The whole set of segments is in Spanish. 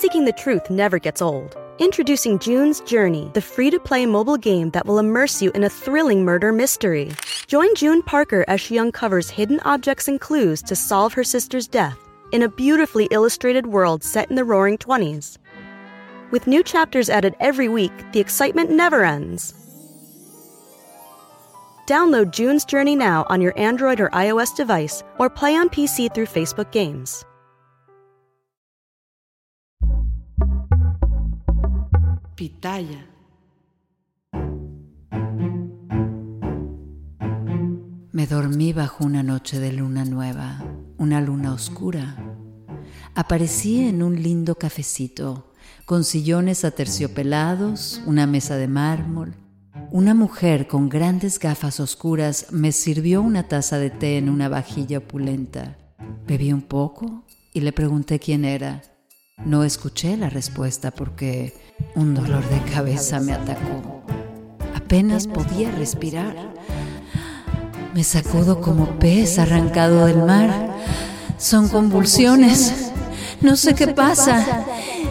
seeking the truth never gets old. Introducing June's Journey, the free to play mobile game that will immerse you in a thrilling murder mystery. Join June Parker as she uncovers hidden objects and clues to solve her sister's death in a beautifully illustrated world set in the roaring 20s. With new chapters added every week, the excitement never ends. Download June's Journey now on your Android or iOS device or play on PC through Facebook Games. Pitaya. Me dormí bajo una noche de luna nueva, una luna oscura. Aparecí en un lindo cafecito, con sillones aterciopelados, una mesa de mármol. Una mujer con grandes gafas oscuras me sirvió una taza de té en una vajilla opulenta. Bebí un poco y le pregunté quién era. No escuché la respuesta porque un dolor de cabeza me atacó. Apenas podía respirar. Me sacudo como pez arrancado del mar. Son convulsiones. No sé qué pasa.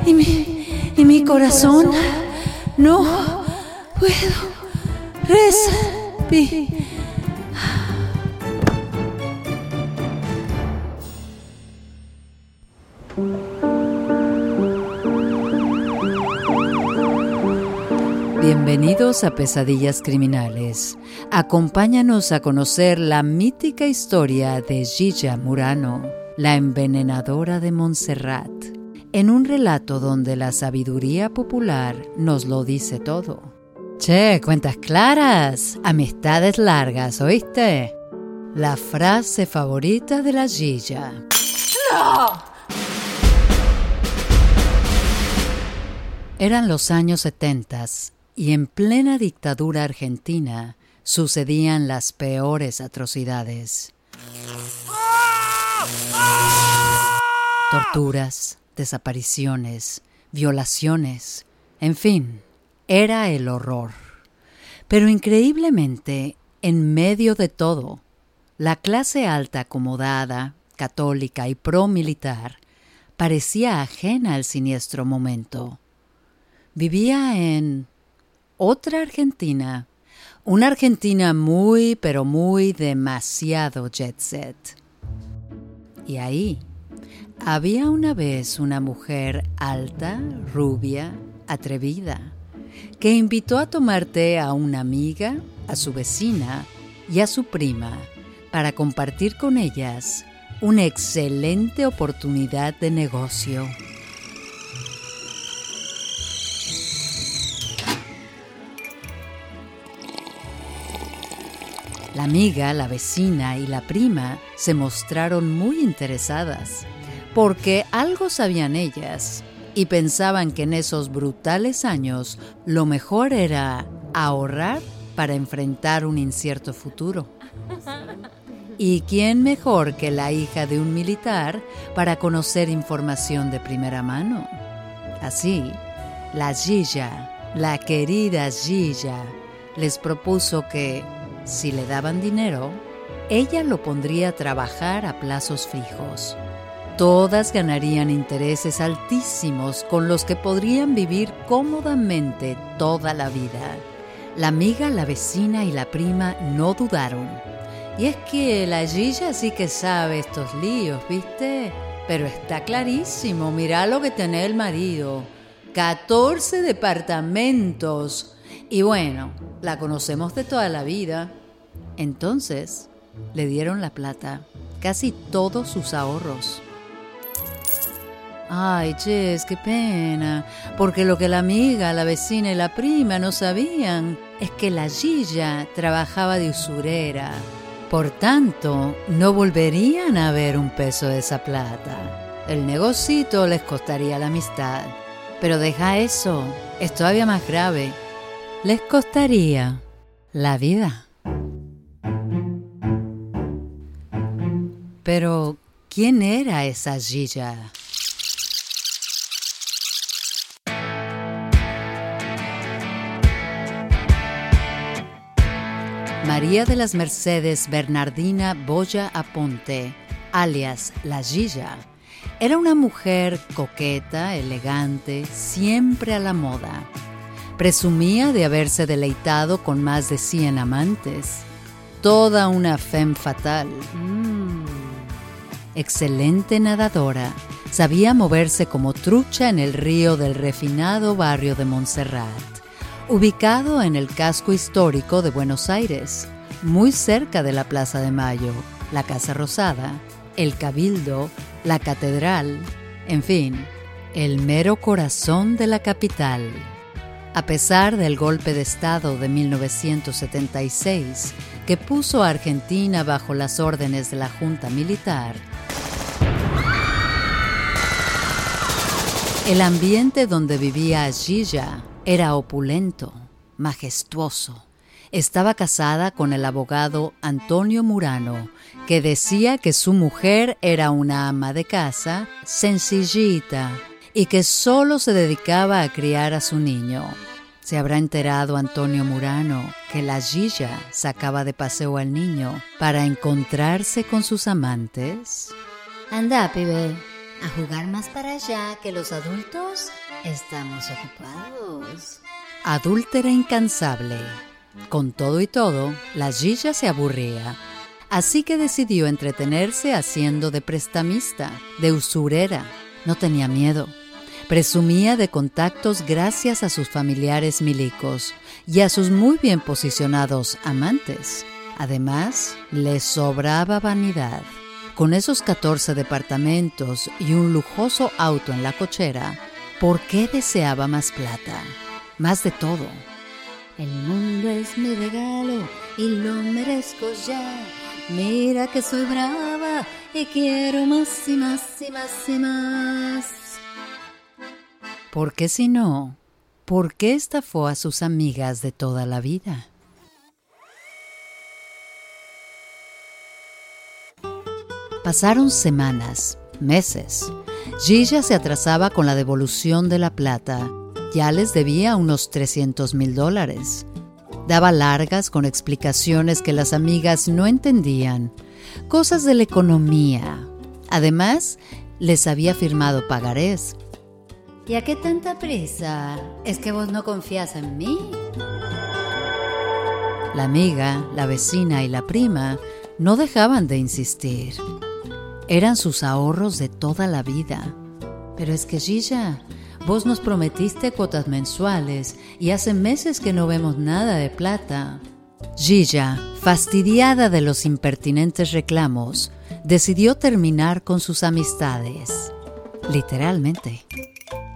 Y mi, y mi corazón no puedo respirar. Bienvenidos a Pesadillas Criminales. Acompáñanos a conocer la mítica historia de Gilla Murano, la envenenadora de Montserrat, en un relato donde la sabiduría popular nos lo dice todo. Che, cuentas claras, amistades largas, ¿oíste? La frase favorita de la Gilla. ¡No! Eran los años setentas y en plena dictadura argentina sucedían las peores atrocidades. Torturas, desapariciones, violaciones, en fin, era el horror. Pero increíblemente, en medio de todo, la clase alta acomodada, católica y pro-militar parecía ajena al siniestro momento. Vivía en otra Argentina, una Argentina muy, pero muy demasiado jet set. Y ahí había una vez una mujer alta, rubia, atrevida, que invitó a tomar té a una amiga, a su vecina y a su prima para compartir con ellas una excelente oportunidad de negocio. La amiga, la vecina y la prima se mostraron muy interesadas, porque algo sabían ellas y pensaban que en esos brutales años lo mejor era ahorrar para enfrentar un incierto futuro. ¿Y quién mejor que la hija de un militar para conocer información de primera mano? Así, la Gilla, la querida Gilla, les propuso que si le daban dinero, ella lo pondría a trabajar a plazos fijos. Todas ganarían intereses altísimos con los que podrían vivir cómodamente toda la vida. La amiga, la vecina y la prima no dudaron. Y es que la Gilla sí que sabe estos líos, ¿viste? Pero está clarísimo, mirá lo que tiene el marido. 14 departamentos. Y bueno, la conocemos de toda la vida. Entonces le dieron la plata, casi todos sus ahorros. Ay, Ches, qué pena, porque lo que la amiga, la vecina y la prima no sabían es que la Gilla trabajaba de usurera. Por tanto, no volverían a ver un peso de esa plata. El negocito les costaría la amistad. Pero deja eso, es todavía más grave. Les costaría la vida. Pero, ¿quién era esa Gilla? María de las Mercedes Bernardina Boya Aponte, alias La Gilla, Era una mujer coqueta, elegante, siempre a la moda. Presumía de haberse deleitado con más de 100 amantes. Toda una femme fatal. Mm. Excelente nadadora, sabía moverse como trucha en el río del refinado barrio de Montserrat, ubicado en el casco histórico de Buenos Aires, muy cerca de la Plaza de Mayo, la Casa Rosada, el Cabildo, la Catedral, en fin, el mero corazón de la capital. A pesar del golpe de Estado de 1976, que puso a Argentina bajo las órdenes de la Junta Militar, el ambiente donde vivía Gilla era opulento, majestuoso. Estaba casada con el abogado Antonio Murano, que decía que su mujer era una ama de casa, sencillita, y que solo se dedicaba a criar a su niño. ¿Se habrá enterado Antonio Murano que la Gilla sacaba de paseo al niño para encontrarse con sus amantes? Anda, pibe, a jugar más para allá que los adultos estamos ocupados. Adúltera incansable. Con todo y todo, la Gilla se aburría. Así que decidió entretenerse haciendo de prestamista, de usurera. No tenía miedo. Presumía de contactos gracias a sus familiares milicos y a sus muy bien posicionados amantes. Además, le sobraba vanidad. Con esos 14 departamentos y un lujoso auto en la cochera, ¿por qué deseaba más plata? Más de todo. El mundo es mi regalo y lo merezco ya. Mira que soy brava y quiero más y más y más y más. ¿Por qué si no? ¿Por qué estafó a sus amigas de toda la vida? Pasaron semanas, meses. Gilla se atrasaba con la devolución de la plata. Ya les debía unos 300 mil dólares. Daba largas con explicaciones que las amigas no entendían. Cosas de la economía. Además, les había firmado pagarés ¿Y a qué tanta prisa? ¿Es que vos no confías en mí? La amiga, la vecina y la prima no dejaban de insistir. Eran sus ahorros de toda la vida. Pero es que Gilla, vos nos prometiste cuotas mensuales y hace meses que no vemos nada de plata. Gilla, fastidiada de los impertinentes reclamos, decidió terminar con sus amistades. Literalmente.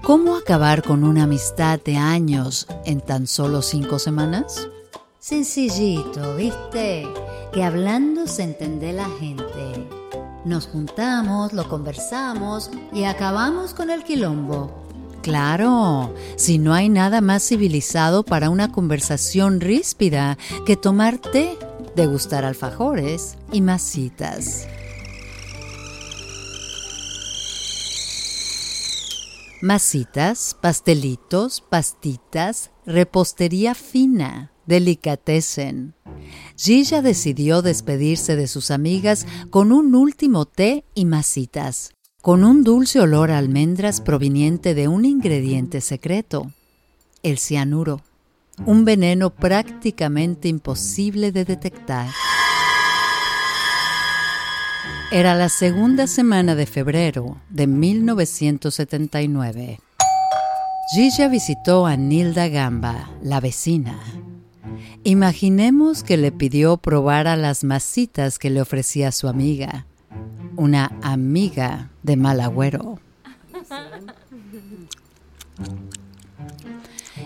¿Cómo acabar con una amistad de años en tan solo cinco semanas? Sencillito, ¿viste? Que hablando se entiende la gente. Nos juntamos, lo conversamos y acabamos con el quilombo. Claro, si no hay nada más civilizado para una conversación ríspida que tomar té, degustar alfajores y masitas. Masitas, pastelitos, pastitas, repostería fina, delicatessen. Gilla decidió despedirse de sus amigas con un último té y masitas, con un dulce olor a almendras proveniente de un ingrediente secreto, el cianuro, un veneno prácticamente imposible de detectar. Era la segunda semana de febrero de 1979. Gilla visitó a Nilda Gamba, la vecina. Imaginemos que le pidió probar a las masitas que le ofrecía su amiga, una amiga de mal agüero.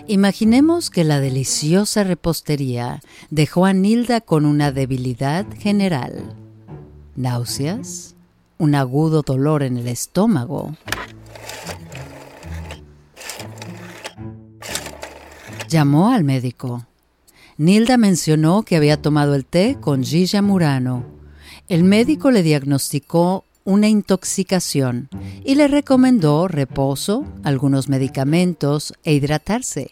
Imaginemos que la deliciosa repostería dejó a Nilda con una debilidad general náuseas, un agudo dolor en el estómago. Llamó al médico. Nilda mencionó que había tomado el té con Gilla Murano. El médico le diagnosticó una intoxicación y le recomendó reposo, algunos medicamentos e hidratarse.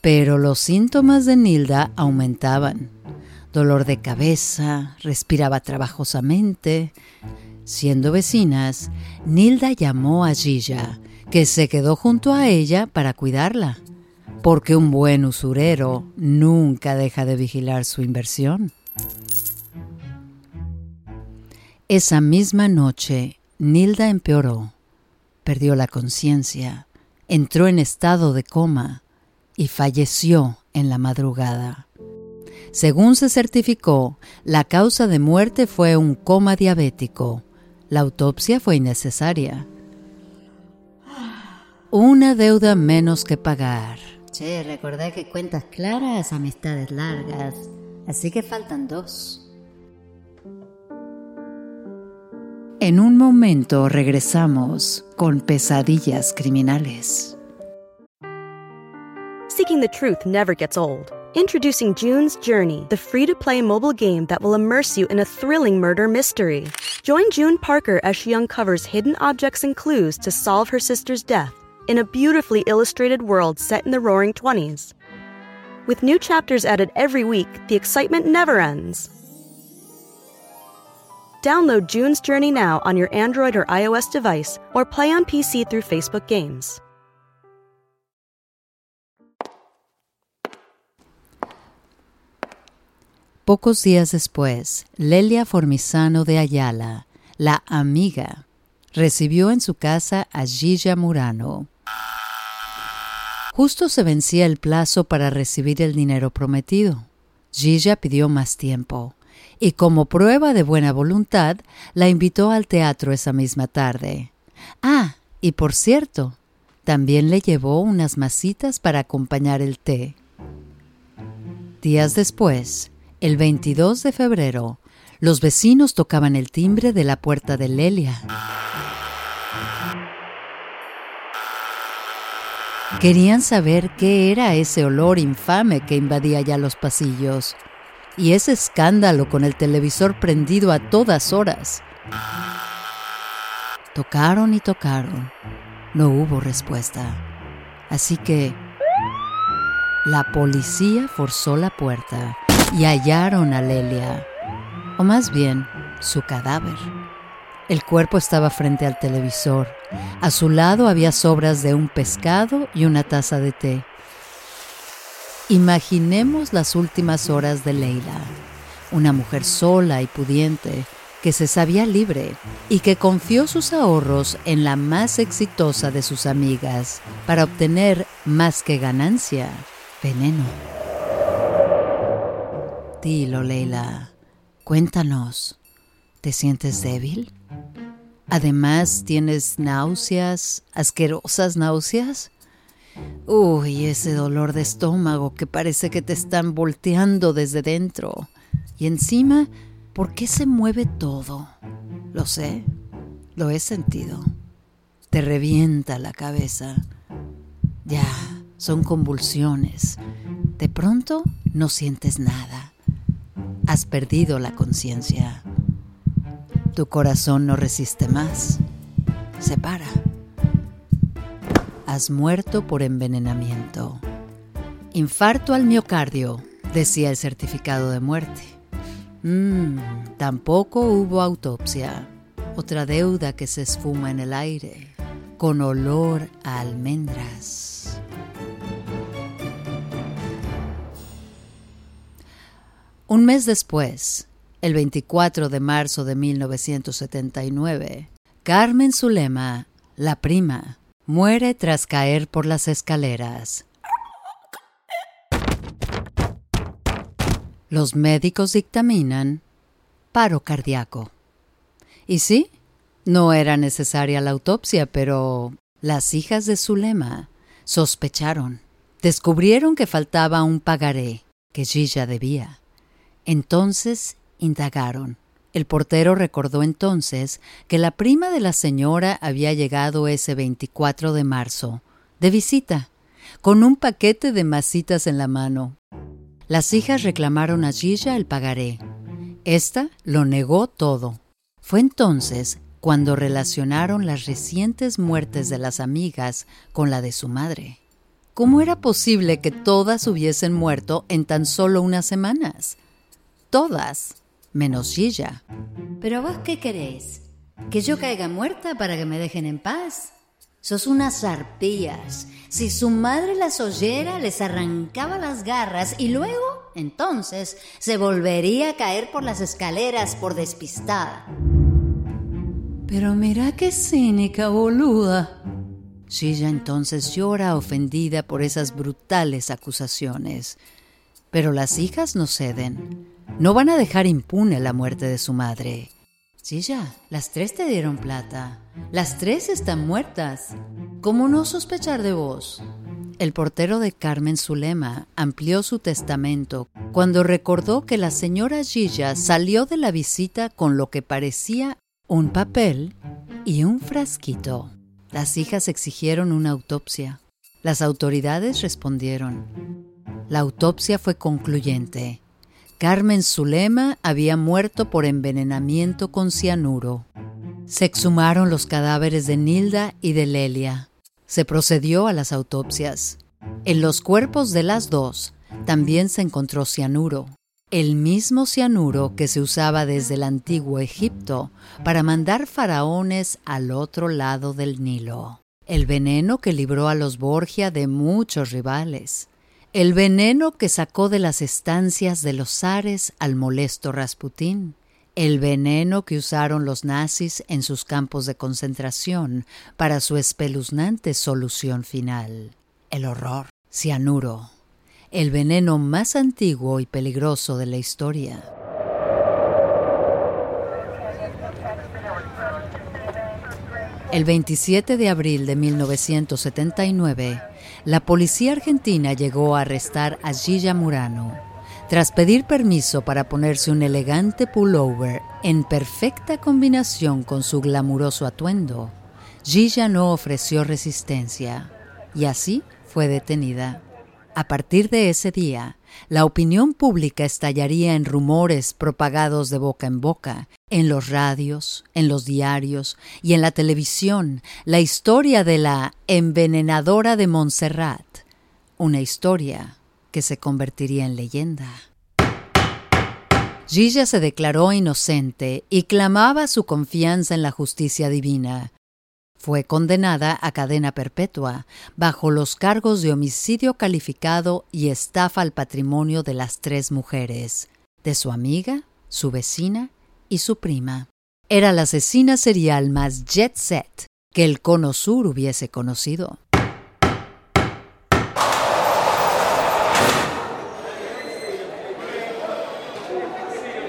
Pero los síntomas de Nilda aumentaban dolor de cabeza, respiraba trabajosamente. Siendo vecinas, Nilda llamó a Gilla, que se quedó junto a ella para cuidarla, porque un buen usurero nunca deja de vigilar su inversión. Esa misma noche, Nilda empeoró, perdió la conciencia, entró en estado de coma y falleció en la madrugada. Según se certificó, la causa de muerte fue un coma diabético. La autopsia fue innecesaria. Una deuda menos que pagar. Che, recordá que cuentas claras, amistades largas. Así que faltan dos. En un momento regresamos con pesadillas criminales. Seeking the truth never gets old. Introducing June's Journey, the free to play mobile game that will immerse you in a thrilling murder mystery. Join June Parker as she uncovers hidden objects and clues to solve her sister's death in a beautifully illustrated world set in the roaring 20s. With new chapters added every week, the excitement never ends. Download June's Journey now on your Android or iOS device or play on PC through Facebook Games. Pocos días después, Lelia Formisano de Ayala, la amiga, recibió en su casa a Gilla Murano. Justo se vencía el plazo para recibir el dinero prometido. Gilla pidió más tiempo y como prueba de buena voluntad la invitó al teatro esa misma tarde. Ah, y por cierto, también le llevó unas masitas para acompañar el té. Días después, el 22 de febrero, los vecinos tocaban el timbre de la puerta de Lelia. Querían saber qué era ese olor infame que invadía ya los pasillos y ese escándalo con el televisor prendido a todas horas. Tocaron y tocaron. No hubo respuesta. Así que la policía forzó la puerta y hallaron a Lelia, o más bien su cadáver. El cuerpo estaba frente al televisor. A su lado había sobras de un pescado y una taza de té. Imaginemos las últimas horas de Leila, una mujer sola y pudiente que se sabía libre y que confió sus ahorros en la más exitosa de sus amigas para obtener más que ganancia, veneno. Dilo, Leila, cuéntanos, ¿te sientes débil? Además, ¿tienes náuseas, asquerosas náuseas? Uy, ese dolor de estómago que parece que te están volteando desde dentro. Y encima, ¿por qué se mueve todo? Lo sé, lo he sentido. Te revienta la cabeza. Ya, son convulsiones. De pronto no sientes nada. Has perdido la conciencia. Tu corazón no resiste más. Se para has muerto por envenenamiento. Infarto al miocardio, decía el certificado de muerte. Mmm, tampoco hubo autopsia. Otra deuda que se esfuma en el aire, con olor a almendras. Un mes después, el 24 de marzo de 1979, Carmen Zulema, la prima, Muere tras caer por las escaleras. Los médicos dictaminan paro cardíaco. Y sí, no era necesaria la autopsia, pero las hijas de Zulema sospecharon. Descubrieron que faltaba un pagaré que Gilla debía. Entonces indagaron. El portero recordó entonces que la prima de la señora había llegado ese 24 de marzo, de visita, con un paquete de masitas en la mano. Las hijas reclamaron a Gilla el pagaré. Esta lo negó todo. Fue entonces cuando relacionaron las recientes muertes de las amigas con la de su madre. ¿Cómo era posible que todas hubiesen muerto en tan solo unas semanas? Todas menos Gilla. ¿Pero vos qué querés? Que yo caiga muerta para que me dejen en paz. Sos unas arpías. Si su madre las oyera, les arrancaba las garras y luego, entonces, se volvería a caer por las escaleras por despistada. Pero mira qué cínica, boluda. Gilla entonces llora ofendida por esas brutales acusaciones. Pero las hijas no ceden. No van a dejar impune la muerte de su madre. Gilla, las tres te dieron plata. Las tres están muertas. ¿Cómo no sospechar de vos? El portero de Carmen Zulema amplió su testamento cuando recordó que la señora Gilla salió de la visita con lo que parecía un papel y un frasquito. Las hijas exigieron una autopsia. Las autoridades respondieron. La autopsia fue concluyente. Carmen Zulema había muerto por envenenamiento con cianuro. Se exhumaron los cadáveres de Nilda y de Lelia. Se procedió a las autopsias. En los cuerpos de las dos también se encontró cianuro, el mismo cianuro que se usaba desde el antiguo Egipto para mandar faraones al otro lado del Nilo. El veneno que libró a los Borgia de muchos rivales el veneno que sacó de las estancias de los zares al molesto Rasputín, el veneno que usaron los nazis en sus campos de concentración para su espeluznante solución final, el horror, cianuro, el veneno más antiguo y peligroso de la historia. El 27 de abril de 1979, la policía argentina llegó a arrestar a Gilla Murano. Tras pedir permiso para ponerse un elegante pullover en perfecta combinación con su glamuroso atuendo, Gilla no ofreció resistencia y así fue detenida. A partir de ese día, la opinión pública estallaría en rumores propagados de boca en boca, en los radios, en los diarios y en la televisión, la historia de la envenenadora de Montserrat, una historia que se convertiría en leyenda. Gilla se declaró inocente y clamaba su confianza en la justicia divina, fue condenada a cadena perpetua bajo los cargos de homicidio calificado y estafa al patrimonio de las tres mujeres, de su amiga, su vecina y su prima. Era la asesina serial más jet set que el Cono Sur hubiese conocido.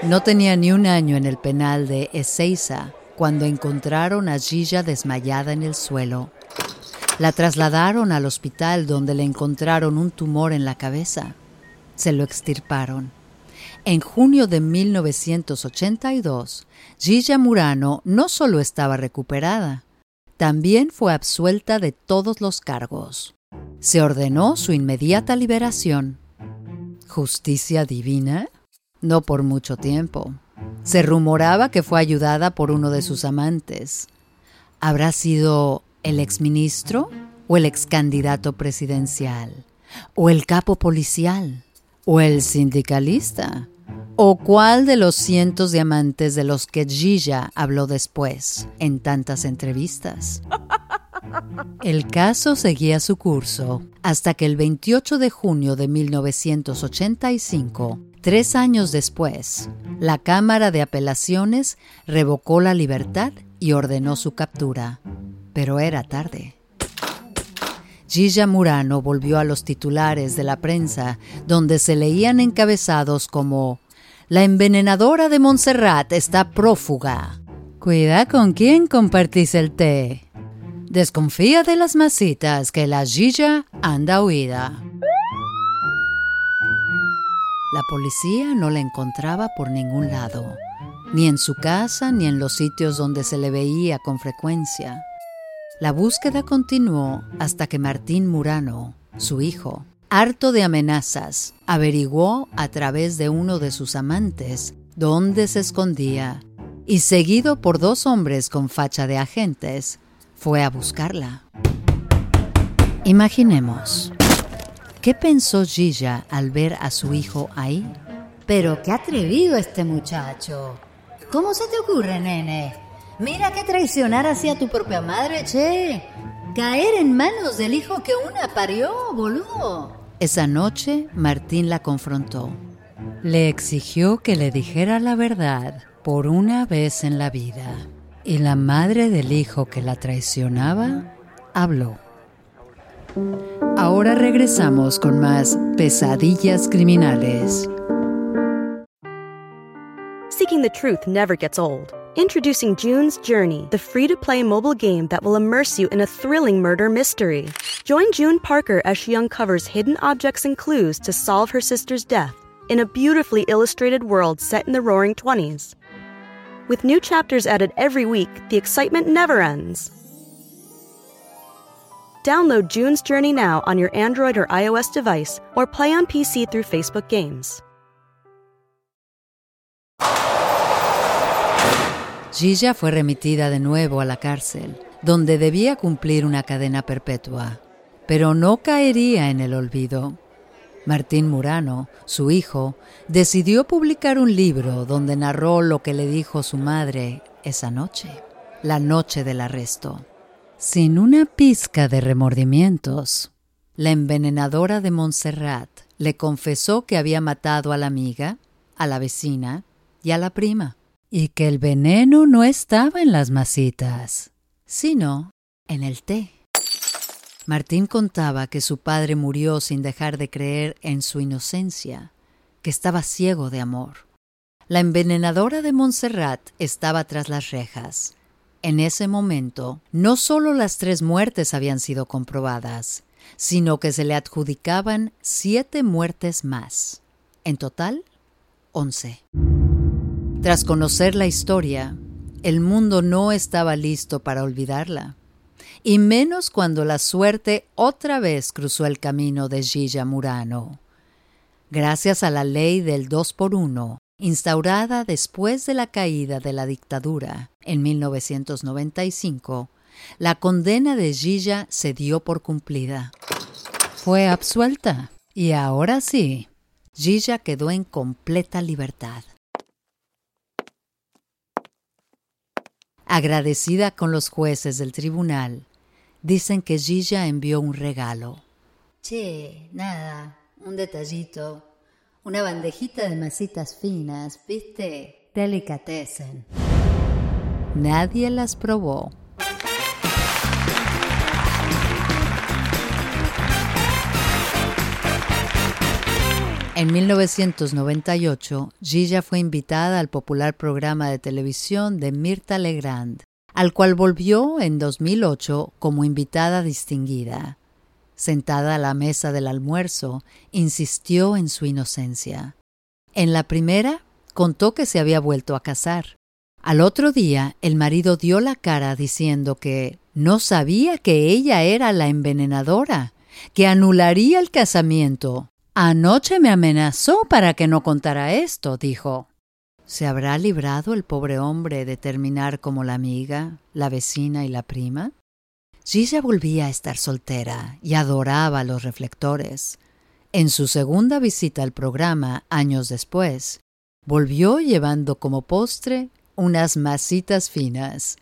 No tenía ni un año en el penal de Ezeiza cuando encontraron a Gilla desmayada en el suelo. La trasladaron al hospital donde le encontraron un tumor en la cabeza. Se lo extirparon. En junio de 1982, Gilla Murano no solo estaba recuperada, también fue absuelta de todos los cargos. Se ordenó su inmediata liberación. ¿Justicia divina? No por mucho tiempo. Se rumoraba que fue ayudada por uno de sus amantes. ¿Habrá sido el exministro o el excandidato presidencial? ¿O el capo policial? ¿O el sindicalista? ¿O cuál de los cientos de amantes de los que Gilla habló después en tantas entrevistas? El caso seguía su curso hasta que el 28 de junio de 1985 Tres años después, la Cámara de Apelaciones revocó la libertad y ordenó su captura, pero era tarde. Gilla Murano volvió a los titulares de la prensa, donde se leían encabezados como La envenenadora de Montserrat está prófuga. Cuida con quién compartís el té. Desconfía de las masitas que la Gilla anda huida. La policía no la encontraba por ningún lado, ni en su casa ni en los sitios donde se le veía con frecuencia. La búsqueda continuó hasta que Martín Murano, su hijo, harto de amenazas, averiguó a través de uno de sus amantes dónde se escondía y seguido por dos hombres con facha de agentes, fue a buscarla. Imaginemos ¿Qué pensó Gilla al ver a su hijo ahí? Pero qué atrevido este muchacho. ¿Cómo se te ocurre, nene? Mira que traicionar hacia tu propia madre, che. Caer en manos del hijo que una parió, boludo. Esa noche Martín la confrontó. Le exigió que le dijera la verdad por una vez en la vida. Y la madre del hijo que la traicionaba habló. Ahora regresamos con más pesadillas criminales. Seeking the truth never gets old. Introducing June's Journey, the free to play mobile game that will immerse you in a thrilling murder mystery. Join June Parker as she uncovers hidden objects and clues to solve her sister's death in a beautifully illustrated world set in the roaring 20s. With new chapters added every week, the excitement never ends. Download June's Journey now on your Android or iOS device or play on PC through Facebook Games. Gilla fue remitida de nuevo a la cárcel, donde debía cumplir una cadena perpetua, pero no caería en el olvido. Martín Murano, su hijo, decidió publicar un libro donde narró lo que le dijo su madre esa noche, la noche del arresto. Sin una pizca de remordimientos, la envenenadora de Montserrat le confesó que había matado a la amiga, a la vecina y a la prima, y que el veneno no estaba en las masitas, sino en el té. Martín contaba que su padre murió sin dejar de creer en su inocencia, que estaba ciego de amor. La envenenadora de Montserrat estaba tras las rejas. En ese momento, no solo las tres muertes habían sido comprobadas, sino que se le adjudicaban siete muertes más. En total, once. Tras conocer la historia, el mundo no estaba listo para olvidarla y menos cuando la suerte otra vez cruzó el camino de Gilla Murano. Gracias a la ley del dos por uno, instaurada después de la caída de la dictadura en 1995, la condena de Gilla se dio por cumplida. Fue absuelta y ahora sí, Gilla quedó en completa libertad. Agradecida con los jueces del tribunal, dicen que Gilla envió un regalo. Che, nada, un detallito. Una bandejita de masitas finas, ¿viste? Delicatessen. Nadie las probó. En 1998, Gilla fue invitada al popular programa de televisión de Mirta Legrand, al cual volvió en 2008 como invitada distinguida. Sentada a la mesa del almuerzo, insistió en su inocencia. En la primera, contó que se había vuelto a casar. Al otro día, el marido dio la cara diciendo que no sabía que ella era la envenenadora, que anularía el casamiento Anoche me amenazó para que no contara esto, dijo. ¿Se habrá librado el pobre hombre de terminar como la amiga, la vecina y la prima? Gilla volvía a estar soltera y adoraba los reflectores. En su segunda visita al programa, años después, volvió llevando como postre unas masitas finas.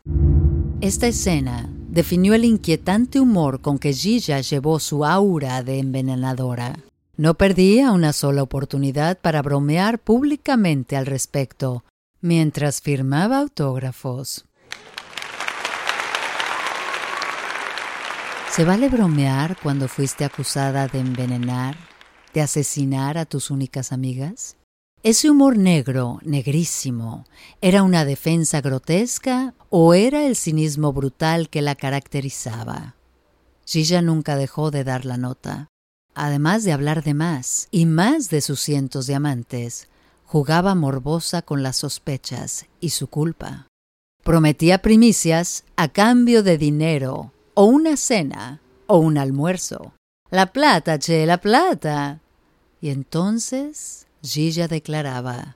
Esta escena definió el inquietante humor con que Gilla llevó su aura de envenenadora. No perdía una sola oportunidad para bromear públicamente al respecto, mientras firmaba autógrafos. ¿Se vale bromear cuando fuiste acusada de envenenar, de asesinar a tus únicas amigas? ¿Ese humor negro, negrísimo, era una defensa grotesca o era el cinismo brutal que la caracterizaba? Gilla nunca dejó de dar la nota además de hablar de más y más de sus cientos de amantes, jugaba morbosa con las sospechas y su culpa. Prometía primicias a cambio de dinero, o una cena, o un almuerzo. La plata, che, la plata. Y entonces Gilla declaraba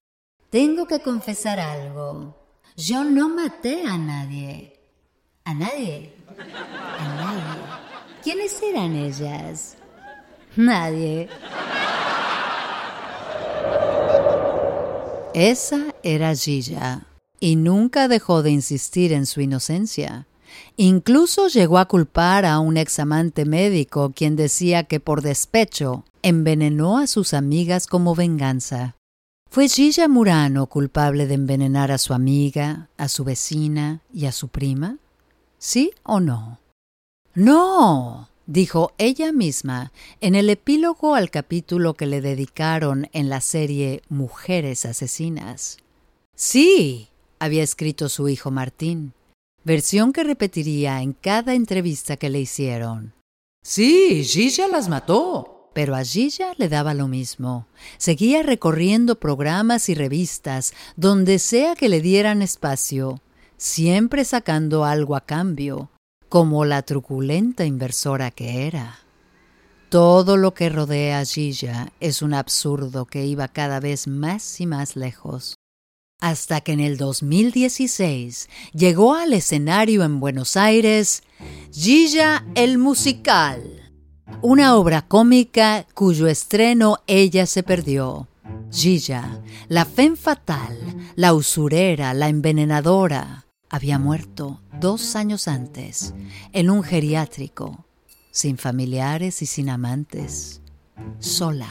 Tengo que confesar algo. Yo no maté a nadie. ¿A nadie? ¿A nadie? ¿Quiénes eran ellas? Nadie. Esa era Gilla, y nunca dejó de insistir en su inocencia. Incluso llegó a culpar a un examante médico quien decía que por despecho envenenó a sus amigas como venganza. ¿Fue Gilla Murano culpable de envenenar a su amiga, a su vecina y a su prima? ¿Sí o no? No, dijo ella misma en el epílogo al capítulo que le dedicaron en la serie Mujeres Asesinas. Sí, había escrito su hijo Martín, versión que repetiría en cada entrevista que le hicieron. Sí, Gilla las mató. Pero a Gilla le daba lo mismo. Seguía recorriendo programas y revistas donde sea que le dieran espacio, siempre sacando algo a cambio, como la truculenta inversora que era. Todo lo que rodea a Gilla es un absurdo que iba cada vez más y más lejos. Hasta que en el 2016 llegó al escenario en Buenos Aires Gilla el Musical una obra cómica cuyo estreno ella se perdió. Gilla, la fen fatal, la usurera, la envenenadora, había muerto dos años antes en un geriátrico, sin familiares y sin amantes, sola.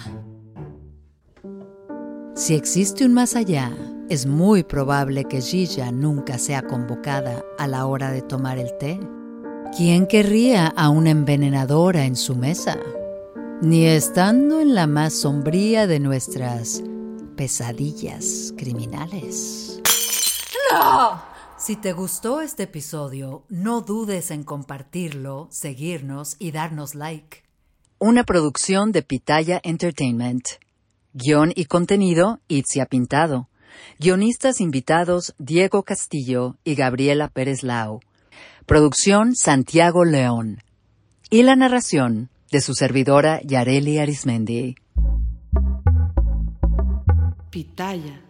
Si existe un más allá, es muy probable que Gilla nunca sea convocada a la hora de tomar el té. ¿Quién querría a una envenenadora en su mesa? Ni estando en la más sombría de nuestras pesadillas criminales. ¡No! Si te gustó este episodio, no dudes en compartirlo, seguirnos y darnos like. Una producción de Pitaya Entertainment. Guión y contenido, Itzia Pintado. Guionistas invitados, Diego Castillo y Gabriela Pérez Lau. Producción Santiago León. Y la narración de su servidora Yareli Arismendi. Pitaya.